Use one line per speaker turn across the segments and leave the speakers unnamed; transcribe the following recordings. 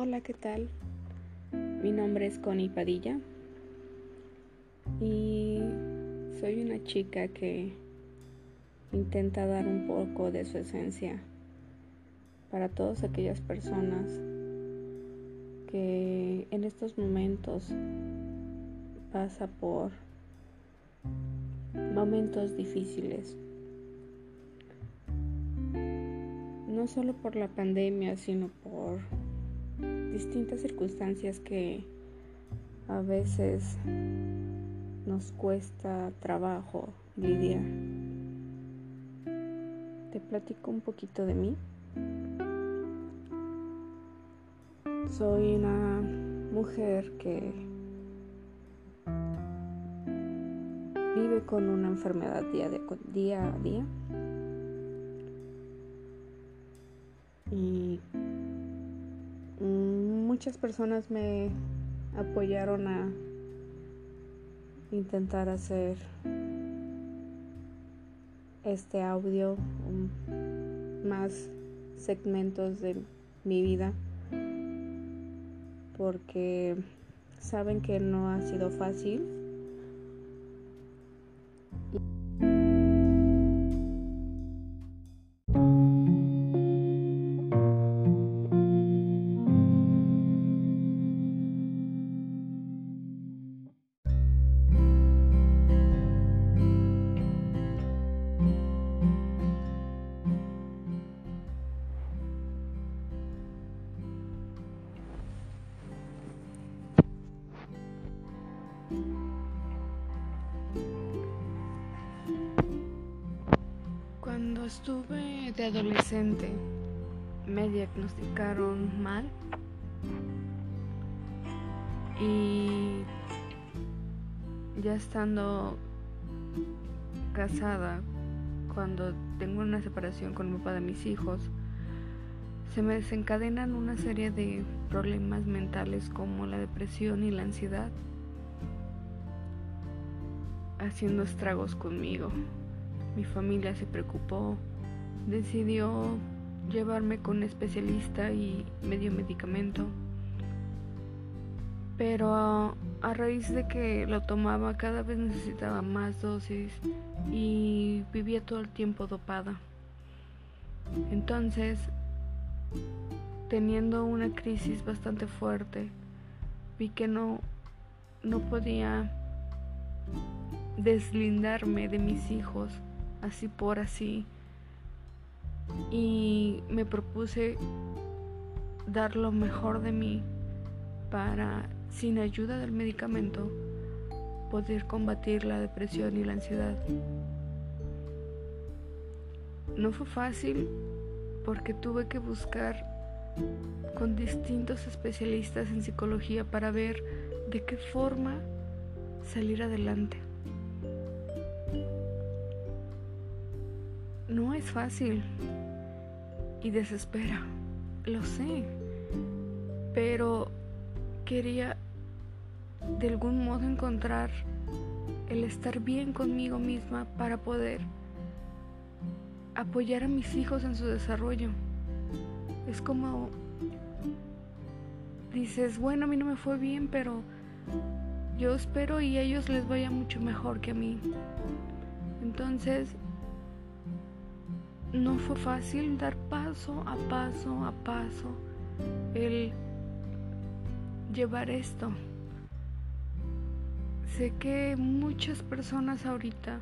Hola, ¿qué tal? Mi nombre es Connie Padilla y soy una chica que intenta dar un poco de su esencia para todas aquellas personas que en estos momentos pasa por momentos difíciles. No solo por la pandemia, sino por distintas circunstancias que a veces nos cuesta trabajo lidiar. Te platico un poquito de mí. Soy una mujer que vive con una enfermedad día, día a día. Y muchas personas me apoyaron a intentar hacer este audio, más segmentos de mi vida, porque saben que no ha sido fácil Cuando estuve de adolescente me diagnosticaron mal y ya estando casada, cuando tengo una separación con el papá de mis hijos, se me desencadenan una serie de problemas mentales como la depresión y la ansiedad, haciendo estragos conmigo. Mi familia se preocupó, decidió llevarme con un especialista y me dio medicamento. Pero a, a, raíz de que lo tomaba cada vez necesitaba más dosis y vivía todo el tiempo dopada. Entonces, teniendo una crisis bastante fuerte, vi que no, no podía deslindarme de mis hijos así por así y me propuse dar lo mejor de mí para, sin ayuda del medicamento, poder combatir la depresión y la ansiedad. No fue fácil porque tuve que buscar con distintos especialistas en psicología para ver de qué forma salir adelante. No es fácil y desespera, lo sé, pero quería de algún modo encontrar el estar bien conmigo misma para poder apoyar a mis hijos en su desarrollo. Es como dices, bueno, a mí no me fue bien, pero yo espero y a ellos les vaya mucho mejor que a mí. Entonces no fue fácil dar paso a paso a paso el llevar esto. Sé que muchas personas ahorita,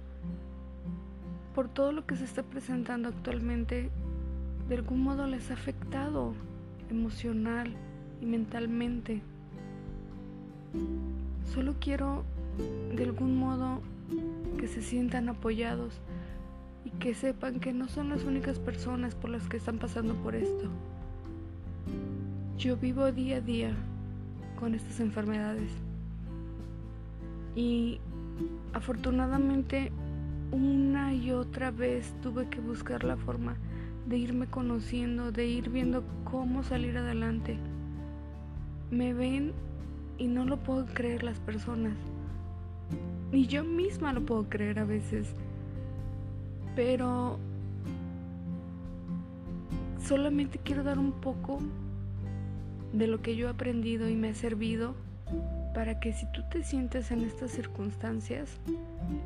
por todo lo que se está presentando actualmente, de algún modo les ha afectado emocional y mentalmente. Solo quiero de algún modo que se sientan apoyados y que sepan que no son las únicas personas por las que están pasando por esto. Yo vivo día a día con estas enfermedades y afortunadamente una y otra vez tuve que buscar la forma de irme conociendo, de ir viendo cómo salir adelante. Me ven y no lo puedo creer las personas. Ni yo misma lo puedo creer a veces. Pero solamente quiero dar un poco de lo que yo he aprendido y me ha servido para que si tú te sientes en estas circunstancias,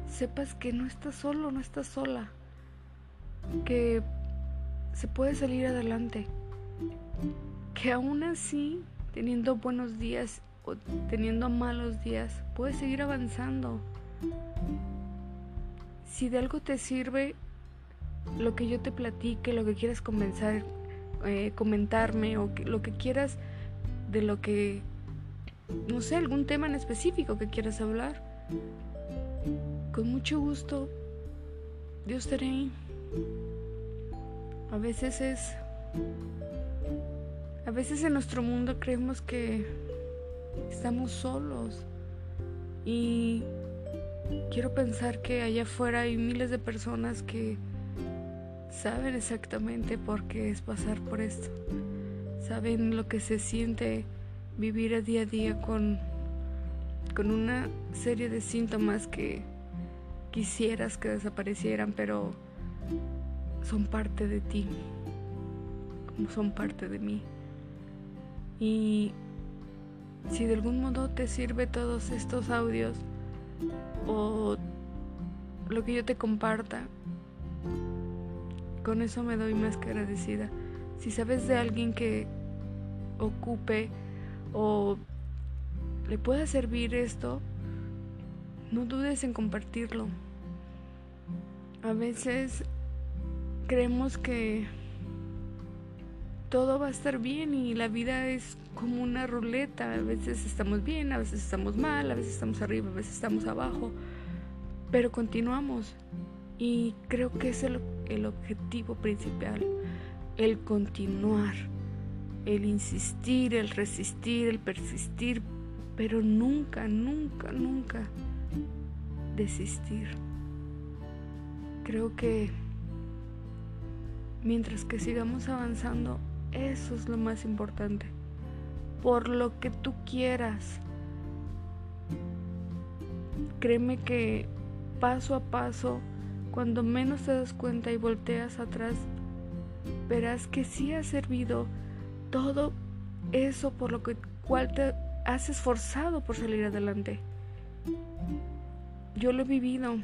sepas que no estás solo, no estás sola, que se puede salir adelante, que aún así, teniendo buenos días o teniendo malos días, puedes seguir avanzando. Si de algo te sirve lo que yo te platique, lo que quieras comenzar, eh, comentarme o lo que quieras de lo que, no sé, algún tema en específico que quieras hablar, con mucho gusto, Dios estaré ahí. A veces es... A veces en nuestro mundo creemos que estamos solos y quiero pensar que allá afuera hay miles de personas que saben exactamente por qué es pasar por esto. Saben lo que se siente vivir a día a día con, con una serie de síntomas que quisieras que desaparecieran, pero son parte de ti, como son parte de mí. Y si de algún modo te sirve todos estos audios o lo que yo te comparta, con eso me doy más que agradecida. Si sabes de alguien que ocupe o le pueda servir esto, no dudes en compartirlo. A veces creemos que todo va a estar bien y la vida es como una ruleta. A veces estamos bien, a veces estamos mal, a veces estamos arriba, a veces estamos abajo. Pero continuamos. Y creo que es el, el objetivo principal, el continuar, el insistir, el resistir, el persistir, pero nunca, nunca, nunca desistir. Creo que mientras que sigamos avanzando, eso es lo más importante. Por lo que tú quieras. Créeme que paso a paso, cuando menos te das cuenta y volteas atrás, verás que sí ha servido todo eso por lo que cual te has esforzado por salir adelante. Yo lo he vivido.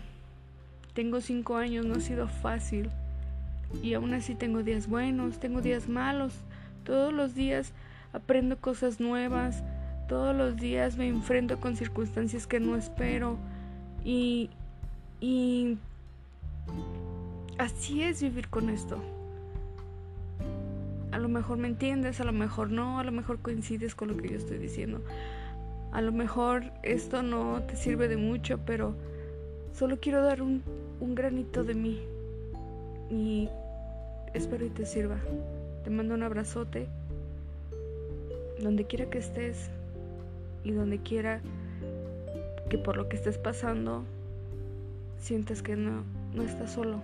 Tengo cinco años, no ha sido fácil. Y aún así tengo días buenos, tengo días malos. Todos los días aprendo cosas nuevas. Todos los días me enfrento con circunstancias que no espero. Y, y así es vivir con esto. A lo mejor me entiendes, a lo mejor no, a lo mejor coincides con lo que yo estoy diciendo. A lo mejor esto no te sirve de mucho, pero solo quiero dar un, un granito de mí. Y espero y te sirva. Te mando un abrazote. Donde quiera que estés y donde quiera que por lo que estés pasando sientas que no, no estás solo.